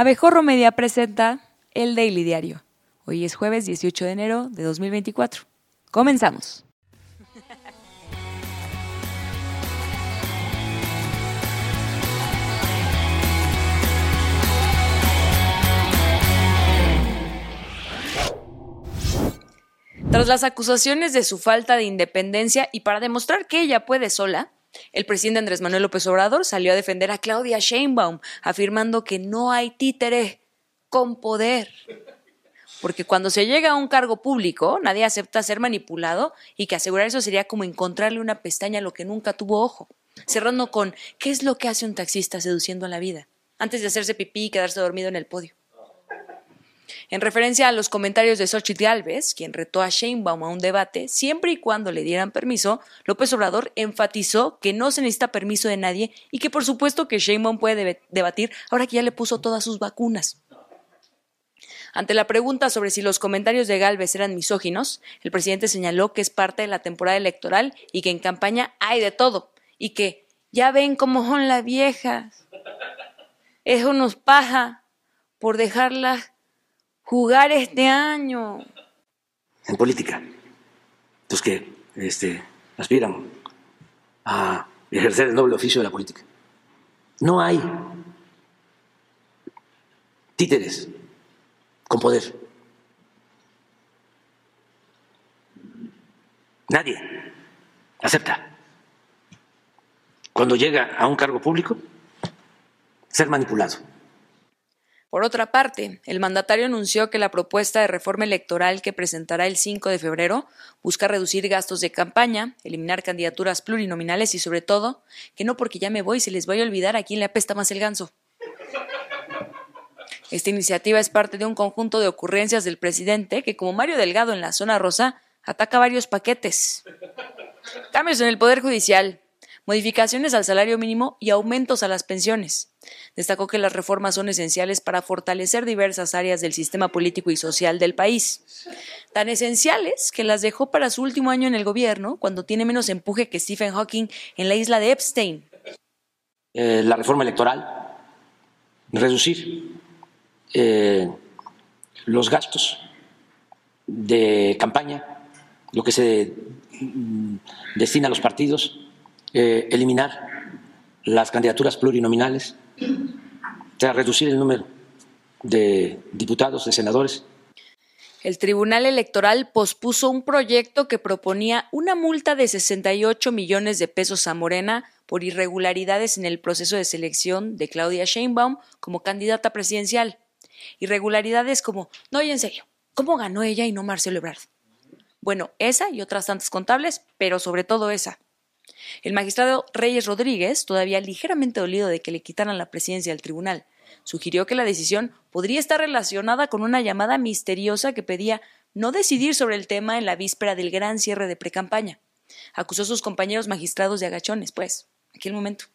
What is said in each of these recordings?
Abejorro Media presenta El Daily Diario. Hoy es jueves 18 de enero de 2024. Comenzamos. Tras las acusaciones de su falta de independencia y para demostrar que ella puede sola, el presidente Andrés Manuel López Obrador salió a defender a Claudia Sheinbaum, afirmando que no hay títere con poder. Porque cuando se llega a un cargo público, nadie acepta ser manipulado y que asegurar eso sería como encontrarle una pestaña a lo que nunca tuvo ojo. Cerrando con, ¿qué es lo que hace un taxista seduciendo a la vida? Antes de hacerse pipí y quedarse dormido en el podio. En referencia a los comentarios de Xochitl Gálvez, quien retó a Sheinbaum a un debate, siempre y cuando le dieran permiso, López Obrador enfatizó que no se necesita permiso de nadie y que por supuesto que Sheinbaum puede debatir ahora que ya le puso todas sus vacunas. Ante la pregunta sobre si los comentarios de Gálvez eran misóginos, el presidente señaló que es parte de la temporada electoral y que en campaña hay de todo y que ya ven cómo son las viejas. Eso nos paja por dejarlas jugar este año. En política, los que este, aspiran a ejercer el noble oficio de la política. No hay títeres con poder. Nadie acepta cuando llega a un cargo público ser manipulado. Por otra parte, el mandatario anunció que la propuesta de reforma electoral que presentará el 5 de febrero busca reducir gastos de campaña, eliminar candidaturas plurinominales y, sobre todo, que no porque ya me voy se les vaya a olvidar a quién le apesta más el ganso. Esta iniciativa es parte de un conjunto de ocurrencias del presidente que, como Mario Delgado en la zona rosa, ataca varios paquetes. Cambios en el Poder Judicial, modificaciones al salario mínimo y aumentos a las pensiones. Destacó que las reformas son esenciales para fortalecer diversas áreas del sistema político y social del país. Tan esenciales que las dejó para su último año en el gobierno, cuando tiene menos empuje que Stephen Hawking en la isla de Epstein. Eh, la reforma electoral, reducir eh, los gastos de campaña, lo que se mm, destina a los partidos, eh, eliminar las candidaturas plurinominales, o sea, reducir el número de diputados, de senadores. El Tribunal Electoral pospuso un proyecto que proponía una multa de 68 millones de pesos a Morena por irregularidades en el proceso de selección de Claudia Sheinbaum como candidata presidencial. Irregularidades como, no, y en serio, ¿cómo ganó ella y no Marcelo Ebrard? Bueno, esa y otras tantas contables, pero sobre todo esa. El magistrado Reyes Rodríguez, todavía ligeramente dolido de que le quitaran la presidencia del tribunal, sugirió que la decisión podría estar relacionada con una llamada misteriosa que pedía no decidir sobre el tema en la víspera del gran cierre de precampaña. Acusó a sus compañeros magistrados de agachones, pues, aquel momento.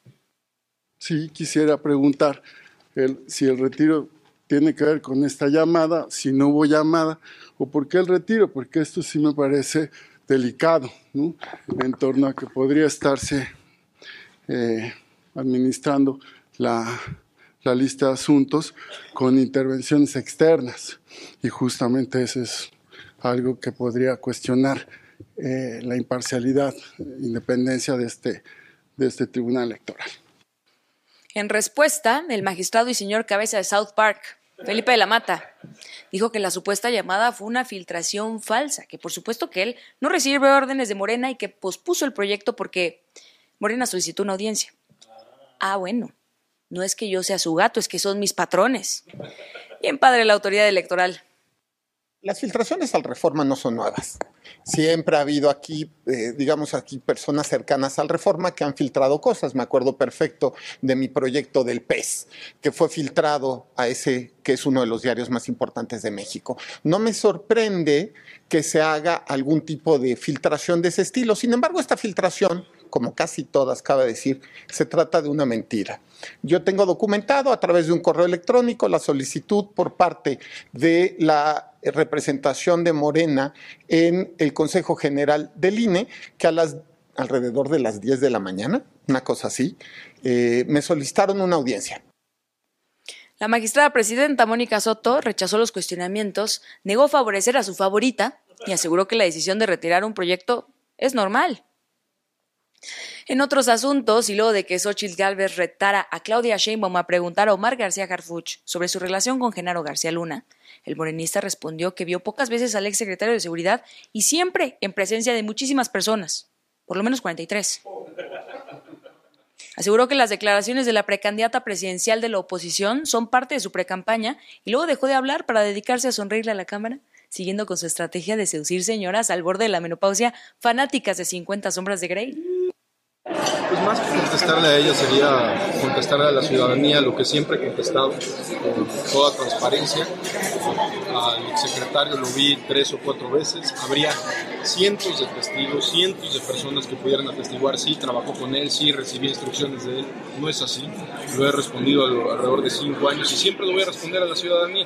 Sí, quisiera preguntar si el retiro tiene que ver con esta llamada, si no hubo llamada, o por qué el retiro, porque esto sí me parece delicado en torno a que podría estarse eh, administrando la, lista de asuntos con intervenciones externas. Y justamente eso es algo que podría cuestionar eh, la imparcialidad, independencia de este, de este tribunal electoral. En respuesta, el magistrado y señor cabeza de South Park, Felipe de la Mata dijo que la supuesta llamada fue una filtración falsa, que por supuesto que él no recibe órdenes de Morena y que pospuso el proyecto porque Morena solicitó una audiencia. Ah, bueno, no es que yo sea su gato, es que son mis patrones. Bien padre la autoridad electoral. Las filtraciones al reforma no son nuevas. Siempre ha habido aquí, eh, digamos aquí, personas cercanas al reforma que han filtrado cosas. Me acuerdo perfecto de mi proyecto del PES, que fue filtrado a ese que es uno de los diarios más importantes de México. No me sorprende que se haga algún tipo de filtración de ese estilo. Sin embargo, esta filtración como casi todas, cabe decir, se trata de una mentira. Yo tengo documentado a través de un correo electrónico la solicitud por parte de la representación de Morena en el Consejo General del INE, que a las alrededor de las 10 de la mañana, una cosa así, eh, me solicitaron una audiencia. La magistrada presidenta Mónica Soto rechazó los cuestionamientos, negó favorecer a su favorita y aseguró que la decisión de retirar un proyecto es normal. En otros asuntos, y luego de que Xochitl Galvez retara a Claudia Sheinbaum a preguntar a Omar García Harfuch sobre su relación con Genaro García Luna, el morenista respondió que vio pocas veces al ex secretario de Seguridad y siempre en presencia de muchísimas personas, por lo menos 43. Aseguró que las declaraciones de la precandidata presidencial de la oposición son parte de su precampaña y luego dejó de hablar para dedicarse a sonreírle a la Cámara, siguiendo con su estrategia de seducir señoras al borde de la menopausia fanáticas de 50 sombras de Grey. Pues más que contestarle a ella sería contestarle a la ciudadanía lo que siempre he contestado con toda transparencia. Al secretario lo vi tres o cuatro veces. Habría cientos de testigos, cientos de personas que pudieran atestiguar, sí, trabajó con él, sí, recibí instrucciones de él. No es así. Lo he respondido alrededor de cinco años y siempre lo voy a responder a la ciudadanía.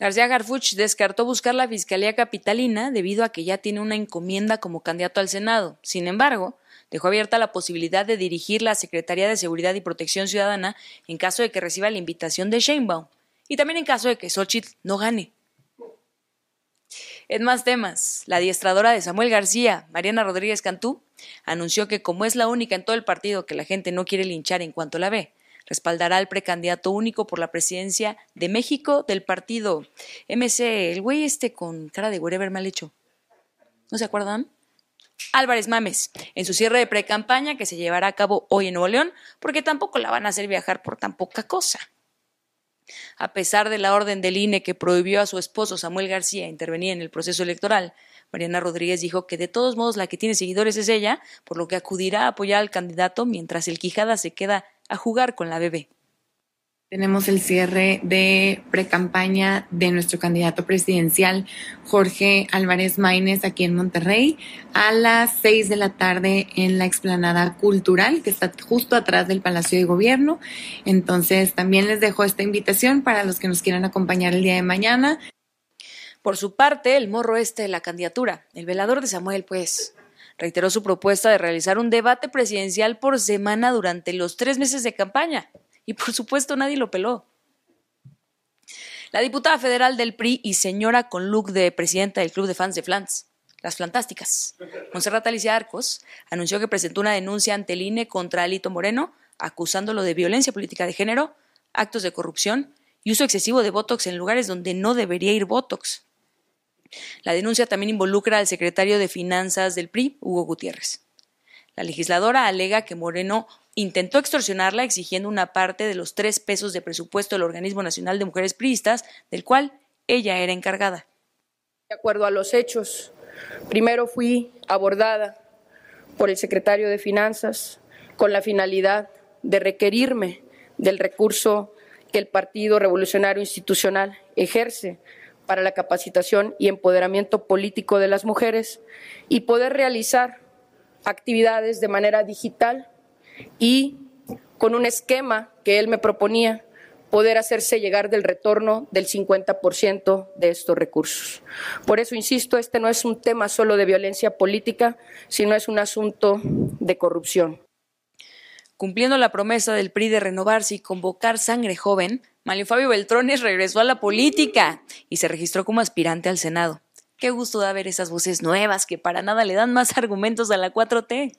García Garfuch descartó buscar la Fiscalía Capitalina debido a que ya tiene una encomienda como candidato al Senado. Sin embargo, dejó abierta la posibilidad de dirigir la Secretaría de Seguridad y Protección Ciudadana en caso de que reciba la invitación de Sheinbaum y también en caso de que Xochitl no gane. En más temas, la adiestradora de Samuel García, Mariana Rodríguez Cantú, anunció que como es la única en todo el partido que la gente no quiere linchar en cuanto la ve, respaldará al precandidato único por la presidencia de México del partido MC, el güey este con cara de whatever mal hecho. ¿No se acuerdan? Álvarez Mames, en su cierre de precampaña que se llevará a cabo hoy en Nuevo León, porque tampoco la van a hacer viajar por tan poca cosa. A pesar de la orden del INE que prohibió a su esposo Samuel García intervenir en el proceso electoral, Mariana Rodríguez dijo que de todos modos la que tiene seguidores es ella, por lo que acudirá a apoyar al candidato mientras el Quijada se queda a jugar con la bebé. Tenemos el cierre de precampaña de nuestro candidato presidencial, Jorge Álvarez Maínez, aquí en Monterrey, a las seis de la tarde en la explanada cultural, que está justo atrás del Palacio de Gobierno. Entonces, también les dejo esta invitación para los que nos quieran acompañar el día de mañana. Por su parte, el morro este de la candidatura, el velador de Samuel, pues, reiteró su propuesta de realizar un debate presidencial por semana durante los tres meses de campaña y por supuesto nadie lo peló. La diputada federal del PRI y señora con look de presidenta del Club de Fans de Flans, las Fantásticas, Monserrat Alicia Arcos, anunció que presentó una denuncia ante el INE contra Alito Moreno, acusándolo de violencia política de género, actos de corrupción y uso excesivo de Botox en lugares donde no debería ir Botox. La denuncia también involucra al secretario de Finanzas del PRI, Hugo Gutiérrez. La legisladora alega que Moreno intentó extorsionarla exigiendo una parte de los tres pesos de presupuesto del Organismo Nacional de Mujeres Priistas, del cual ella era encargada. De acuerdo a los hechos, primero fui abordada por el secretario de Finanzas con la finalidad de requerirme del recurso que el Partido Revolucionario Institucional ejerce para la capacitación y empoderamiento político de las mujeres y poder realizar actividades de manera digital y con un esquema que él me proponía, poder hacerse llegar del retorno del 50% de estos recursos. Por eso, insisto, este no es un tema solo de violencia política, sino es un asunto de corrupción. Cumpliendo la promesa del PRI de renovarse y convocar sangre joven, Mario Fabio Beltrones regresó a la política y se registró como aspirante al Senado. Qué gusto da ver esas voces nuevas que para nada le dan más argumentos a la 4T.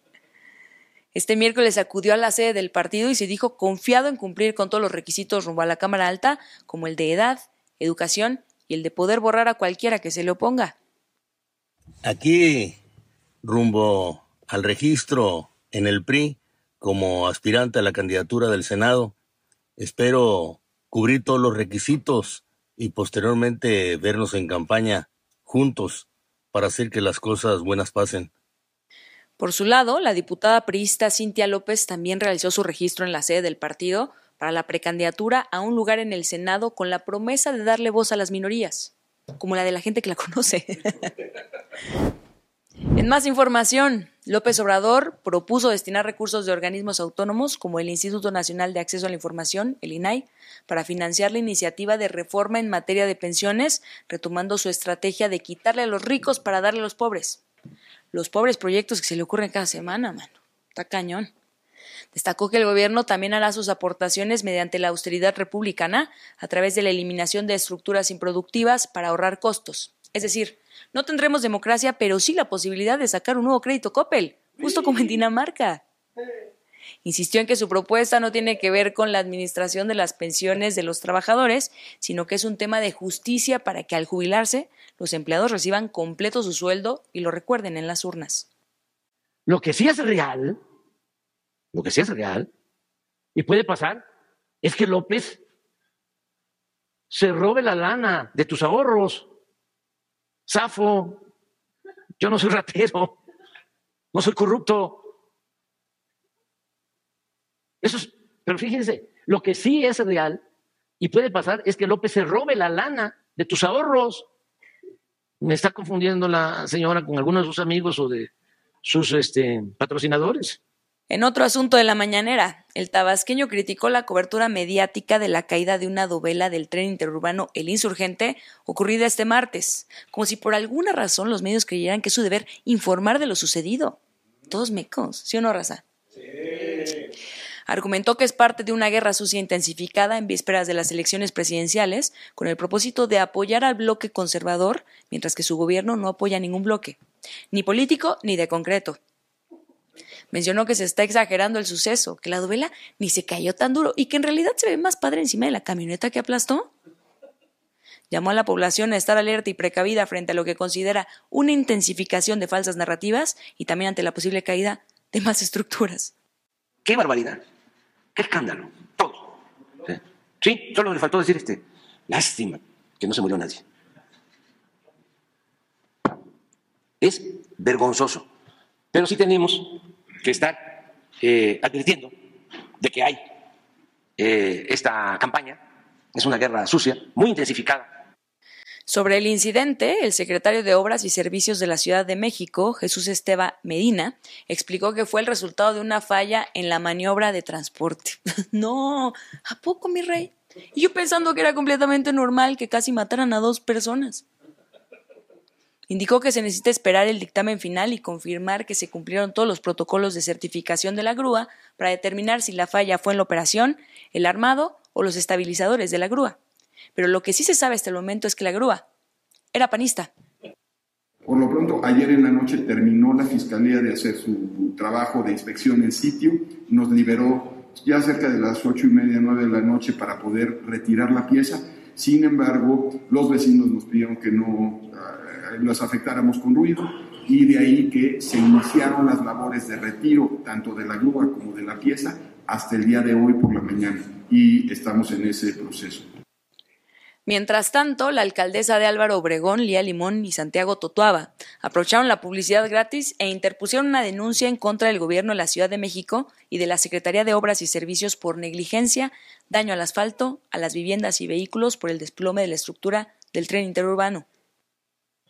Este miércoles acudió a la sede del partido y se dijo confiado en cumplir con todos los requisitos rumbo a la Cámara Alta, como el de edad, educación y el de poder borrar a cualquiera que se le oponga. Aquí, rumbo al registro en el PRI como aspirante a la candidatura del Senado, espero cubrir todos los requisitos y posteriormente vernos en campaña juntos para hacer que las cosas buenas pasen. Por su lado, la diputada priista Cintia López también realizó su registro en la sede del partido para la precandidatura a un lugar en el Senado con la promesa de darle voz a las minorías, como la de la gente que la conoce. en más información, López Obrador propuso destinar recursos de organismos autónomos como el Instituto Nacional de Acceso a la Información, el INAI, para financiar la iniciativa de reforma en materia de pensiones, retomando su estrategia de quitarle a los ricos para darle a los pobres los pobres proyectos que se le ocurren cada semana, mano. Está cañón. Destacó que el gobierno también hará sus aportaciones mediante la austeridad republicana a través de la eliminación de estructuras improductivas para ahorrar costos. Es decir, no tendremos democracia, pero sí la posibilidad de sacar un nuevo crédito Coppel, justo como en Dinamarca. Insistió en que su propuesta no tiene que ver con la administración de las pensiones de los trabajadores, sino que es un tema de justicia para que al jubilarse los empleados reciban completo su sueldo y lo recuerden en las urnas. Lo que sí es real, lo que sí es real, y puede pasar, es que López se robe la lana de tus ahorros. Safo, yo no soy ratero, no soy corrupto. Eso es, pero fíjense, lo que sí es real y puede pasar es que López se robe la lana de tus ahorros. Me está confundiendo la señora con algunos de sus amigos o de sus este, patrocinadores. En otro asunto de la mañanera, el tabasqueño criticó la cobertura mediática de la caída de una dovela del tren interurbano El Insurgente ocurrida este martes, como si por alguna razón los medios creyeran que es su deber informar de lo sucedido. Todos mecos, ¿sí o no, raza? Sí. Argumentó que es parte de una guerra sucia intensificada en vísperas de las elecciones presidenciales, con el propósito de apoyar al bloque conservador, mientras que su gobierno no apoya ningún bloque, ni político ni de concreto. Mencionó que se está exagerando el suceso, que la novela ni se cayó tan duro y que en realidad se ve más padre encima de la camioneta que aplastó. Llamó a la población a estar alerta y precavida frente a lo que considera una intensificación de falsas narrativas y también ante la posible caída de más estructuras. ¡Qué barbaridad! ¡Qué escándalo! Todo. ¿Sí? Solo le faltó decir este. Lástima que no se murió nadie. Es vergonzoso. Pero sí tenemos que estar eh, advirtiendo de que hay eh, esta campaña. Es una guerra sucia, muy intensificada sobre el incidente, el secretario de Obras y Servicios de la Ciudad de México, Jesús Esteba Medina, explicó que fue el resultado de una falla en la maniobra de transporte. no, ¿a poco, mi rey? Y yo pensando que era completamente normal que casi mataran a dos personas. Indicó que se necesita esperar el dictamen final y confirmar que se cumplieron todos los protocolos de certificación de la grúa para determinar si la falla fue en la operación, el armado o los estabilizadores de la grúa. Pero lo que sí se sabe hasta el momento es que la grúa era panista. Por lo pronto, ayer en la noche terminó la Fiscalía de hacer su trabajo de inspección en sitio, nos liberó ya cerca de las ocho y media, nueve de la noche para poder retirar la pieza. Sin embargo, los vecinos nos pidieron que no uh, los afectáramos con ruido y de ahí que se iniciaron las labores de retiro tanto de la grúa como de la pieza hasta el día de hoy por la mañana y estamos en ese proceso. Mientras tanto, la alcaldesa de Álvaro Obregón, Lía Limón y Santiago Totuaba aprovecharon la publicidad gratis e interpusieron una denuncia en contra del gobierno de la Ciudad de México y de la Secretaría de Obras y Servicios por negligencia, daño al asfalto, a las viviendas y vehículos por el desplome de la estructura del tren interurbano.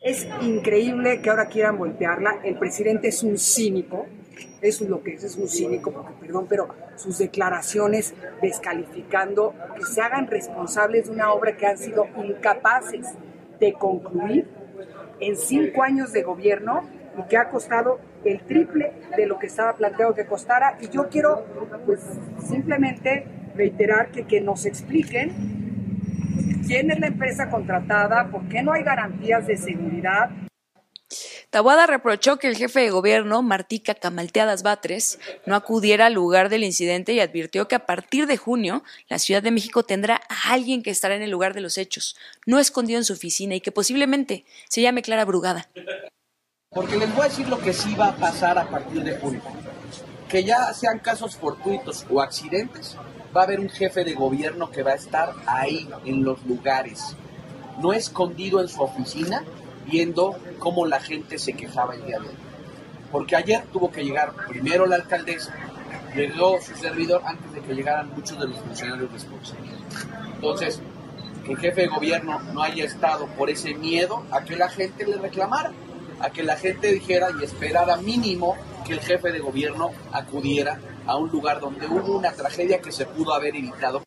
Es increíble que ahora quieran voltearla. El presidente es un cínico, eso es lo que es, es un cínico, porque perdón, pero sus declaraciones descalificando que se hagan responsables de una obra que han sido incapaces de concluir en cinco años de gobierno y que ha costado el triple de lo que estaba planteado que costara. Y yo quiero pues simplemente reiterar que, que nos expliquen quién es la empresa contratada, por qué no hay garantías de seguridad. Tabuada reprochó que el jefe de gobierno, Martica Camalteadas Batres, no acudiera al lugar del incidente y advirtió que a partir de junio la Ciudad de México tendrá a alguien que estará en el lugar de los hechos, no escondido en su oficina y que posiblemente se llame Clara Brugada. Porque les voy a decir lo que sí va a pasar a partir de junio. Que ya sean casos fortuitos o accidentes, va a haber un jefe de gobierno que va a estar ahí, en los lugares, no escondido en su oficina, viendo cómo la gente se quejaba el día de hoy. Porque ayer tuvo que llegar primero la alcaldesa, llegó su servidor antes de que llegaran muchos de los funcionarios responsables. Entonces, que el jefe de gobierno no haya estado por ese miedo a que la gente le reclamara, a que la gente dijera y esperara mínimo que el jefe de gobierno acudiera a un lugar donde hubo una tragedia que se pudo haber evitado.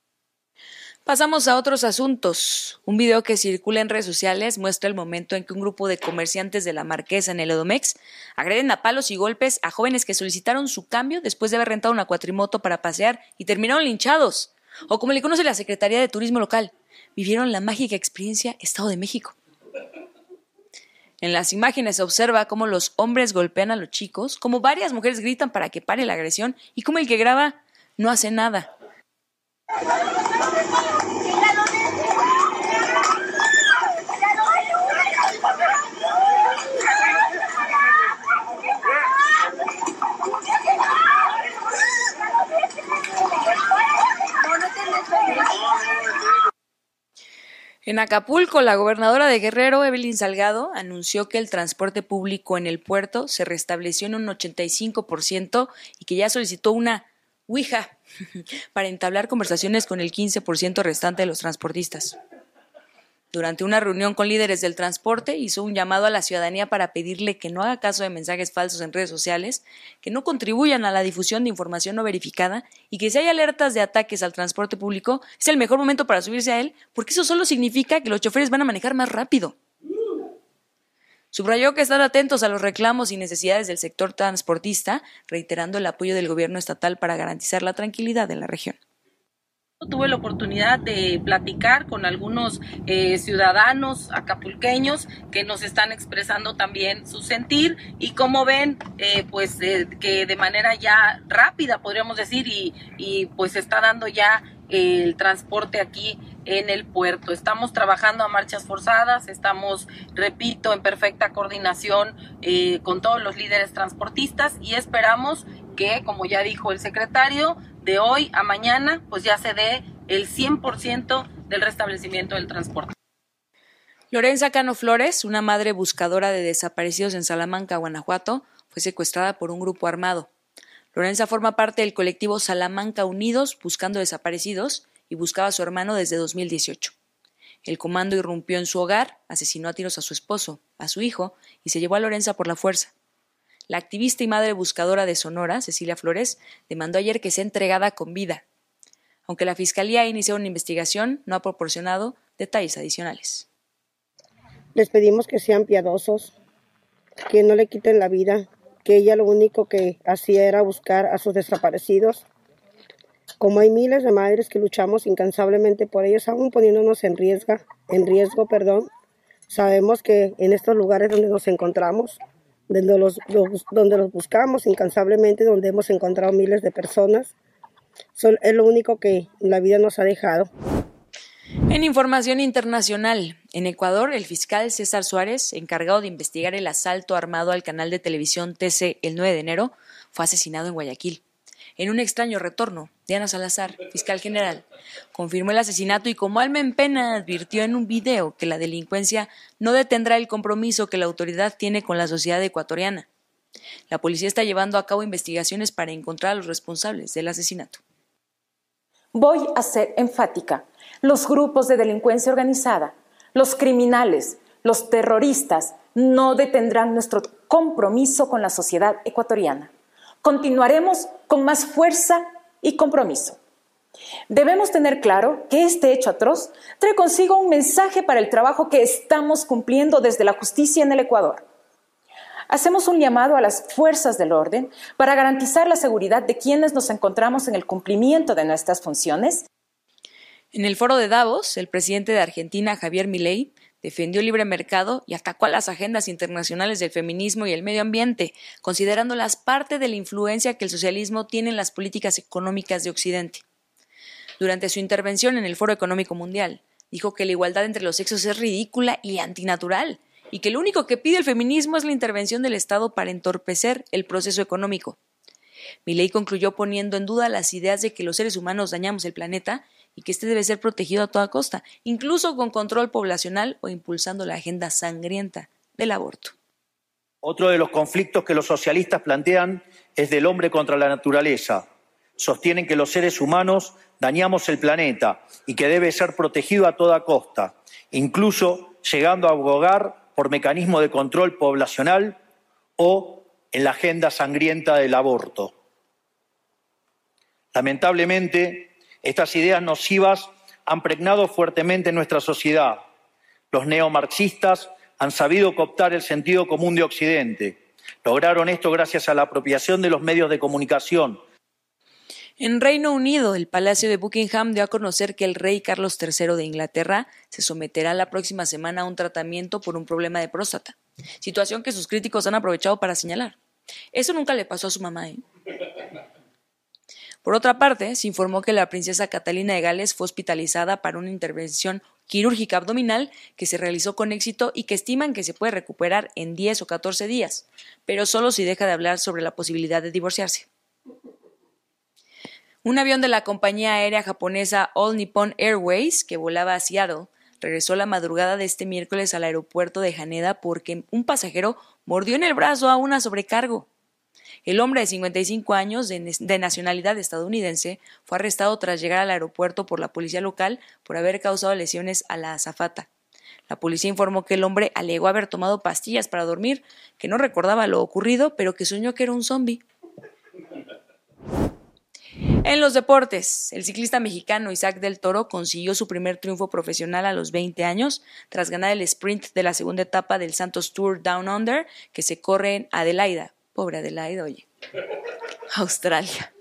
Pasamos a otros asuntos. Un video que circula en redes sociales muestra el momento en que un grupo de comerciantes de la Marquesa en el Edomex agreden a palos y golpes a jóvenes que solicitaron su cambio después de haber rentado una cuatrimoto para pasear y terminaron linchados. O como le conoce la Secretaría de Turismo Local, vivieron la mágica experiencia Estado de México. En las imágenes se observa cómo los hombres golpean a los chicos, cómo varias mujeres gritan para que pare la agresión y cómo el que graba no hace nada. En Acapulco, la gobernadora de Guerrero, Evelyn Salgado, anunció que el transporte público en el puerto se restableció en un 85% y que ya solicitó una Ouija para entablar conversaciones con el 15% restante de los transportistas. Durante una reunión con líderes del transporte, hizo un llamado a la ciudadanía para pedirle que no haga caso de mensajes falsos en redes sociales, que no contribuyan a la difusión de información no verificada y que si hay alertas de ataques al transporte público, es el mejor momento para subirse a él, porque eso solo significa que los choferes van a manejar más rápido. Subrayó que están atentos a los reclamos y necesidades del sector transportista, reiterando el apoyo del gobierno estatal para garantizar la tranquilidad en la región. Tuve la oportunidad de platicar con algunos eh, ciudadanos acapulqueños que nos están expresando también su sentir y como ven, eh, pues eh, que de manera ya rápida podríamos decir y, y pues está dando ya el transporte aquí en el puerto. Estamos trabajando a marchas forzadas, estamos, repito, en perfecta coordinación con todos los líderes transportistas y esperamos que, como ya dijo el secretario, de hoy a mañana, pues ya se dé el 100% del restablecimiento del transporte. Lorenza Cano Flores, una madre buscadora de desaparecidos en Salamanca, Guanajuato, fue secuestrada por un grupo armado. Lorenza forma parte del colectivo Salamanca Unidos Buscando Desaparecidos y buscaba a su hermano desde 2018. El comando irrumpió en su hogar, asesinó a tiros a su esposo, a su hijo y se llevó a Lorenza por la fuerza. La activista y madre buscadora de Sonora, Cecilia Flores, demandó ayer que sea entregada con vida. Aunque la Fiscalía ha iniciado una investigación, no ha proporcionado detalles adicionales. Les pedimos que sean piadosos, que no le quiten la vida, que ella lo único que hacía era buscar a sus desaparecidos. Como hay miles de madres que luchamos incansablemente por ellos, aún poniéndonos en riesgo, en riesgo, perdón, sabemos que en estos lugares donde nos encontramos donde los, donde los buscamos incansablemente, donde hemos encontrado miles de personas. es lo único que la vida nos ha dejado. En información internacional, en Ecuador, el fiscal César Suárez, encargado de investigar el asalto armado al canal de televisión TC el 9 de enero, fue asesinado en Guayaquil. En un extraño retorno, Diana Salazar, fiscal general, confirmó el asesinato y como alma en pena advirtió en un video que la delincuencia no detendrá el compromiso que la autoridad tiene con la sociedad ecuatoriana. La policía está llevando a cabo investigaciones para encontrar a los responsables del asesinato. Voy a ser enfática. Los grupos de delincuencia organizada, los criminales, los terroristas no detendrán nuestro compromiso con la sociedad ecuatoriana continuaremos con más fuerza y compromiso. Debemos tener claro que este hecho atroz trae consigo un mensaje para el trabajo que estamos cumpliendo desde la justicia en el Ecuador. Hacemos un llamado a las fuerzas del orden para garantizar la seguridad de quienes nos encontramos en el cumplimiento de nuestras funciones. En el foro de Davos, el presidente de Argentina, Javier Milei, defendió el libre mercado y atacó a las agendas internacionales del feminismo y el medio ambiente, considerándolas parte de la influencia que el socialismo tiene en las políticas económicas de Occidente. Durante su intervención en el Foro Económico Mundial, dijo que la igualdad entre los sexos es ridícula y antinatural, y que lo único que pide el feminismo es la intervención del Estado para entorpecer el proceso económico. Milley concluyó poniendo en duda las ideas de que los seres humanos dañamos el planeta y que éste debe ser protegido a toda costa, incluso con control poblacional o impulsando la agenda sangrienta del aborto. Otro de los conflictos que los socialistas plantean es del hombre contra la naturaleza. Sostienen que los seres humanos dañamos el planeta y que debe ser protegido a toda costa, incluso llegando a abogar por mecanismo de control poblacional o en la agenda sangrienta del aborto. Lamentablemente, estas ideas nocivas han pregnado fuertemente nuestra sociedad. Los neomarxistas han sabido cooptar el sentido común de Occidente. Lograron esto gracias a la apropiación de los medios de comunicación. En Reino Unido, el Palacio de Buckingham dio a conocer que el rey Carlos III de Inglaterra se someterá la próxima semana a un tratamiento por un problema de próstata, situación que sus críticos han aprovechado para señalar. Eso nunca le pasó a su mamá. ¿eh? Por otra parte, se informó que la princesa Catalina de Gales fue hospitalizada para una intervención quirúrgica abdominal que se realizó con éxito y que estiman que se puede recuperar en 10 o 14 días, pero solo si deja de hablar sobre la posibilidad de divorciarse. Un avión de la compañía aérea japonesa All Nippon Airways, que volaba a Seattle, regresó la madrugada de este miércoles al aeropuerto de Haneda porque un pasajero mordió en el brazo a una sobrecargo. El hombre de 55 años, de, nacionalidad estadounidense, fue arrestado tras llegar al aeropuerto por la policía local por haber causado lesiones a la azafata. La policía informó que el hombre alegó haber tomado pastillas para dormir, que no recordaba lo ocurrido, pero que soñó que era un zombi. En los deportes, el ciclista mexicano Isaac del Toro consiguió su primer triunfo profesional a los 20 años tras ganar el sprint de la segunda etapa del Santos Tour Down Under que se corre en Adelaida, Pobre Adelaide, oye. Australia.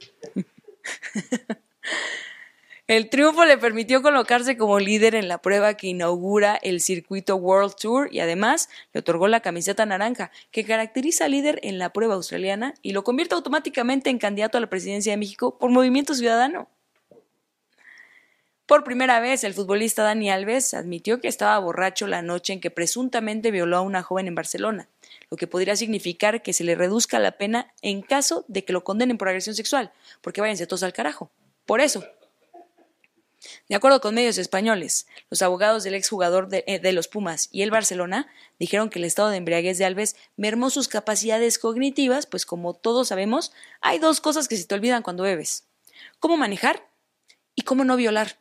El triunfo le permitió colocarse como líder en la prueba que inaugura el circuito World Tour y además le otorgó la camiseta naranja, que caracteriza al líder en la prueba australiana y lo convierte automáticamente en candidato a la presidencia de México por Movimiento Ciudadano. Por primera vez, el futbolista Dani Alves admitió que estaba borracho la noche en que presuntamente violó a una joven en Barcelona lo que podría significar que se le reduzca la pena en caso de que lo condenen por agresión sexual, porque váyanse todos al carajo. Por eso. De acuerdo con medios españoles, los abogados del exjugador de, eh, de los Pumas y el Barcelona dijeron que el estado de embriaguez de Alves mermó sus capacidades cognitivas, pues como todos sabemos, hay dos cosas que se te olvidan cuando bebes. Cómo manejar y cómo no violar.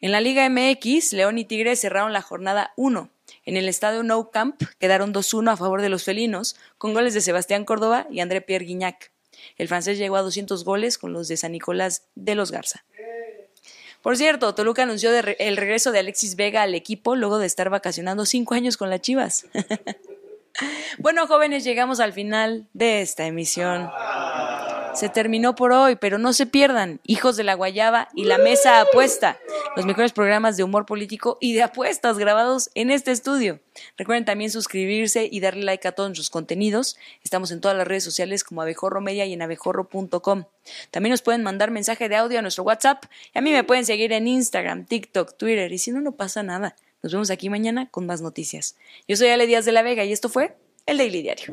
En la Liga MX, León y Tigres cerraron la jornada 1 en el estadio Nou Camp quedaron 2-1 a favor de los felinos, con goles de Sebastián Córdoba y André Pierre Guignac. El francés llegó a 200 goles con los de San Nicolás de los Garza. Por cierto, Toluca anunció el regreso de Alexis Vega al equipo luego de estar vacacionando cinco años con las Chivas. bueno, jóvenes, llegamos al final de esta emisión. Se terminó por hoy, pero no se pierdan Hijos de la Guayaba y La Mesa Apuesta, los mejores programas de humor político y de apuestas grabados en este estudio. Recuerden también suscribirse y darle like a todos nuestros contenidos. Estamos en todas las redes sociales como Abejorro Media y en abejorro.com. También nos pueden mandar mensaje de audio a nuestro WhatsApp y a mí me pueden seguir en Instagram, TikTok, Twitter y si no, no pasa nada. Nos vemos aquí mañana con más noticias. Yo soy Ale Díaz de la Vega y esto fue el Daily Diario.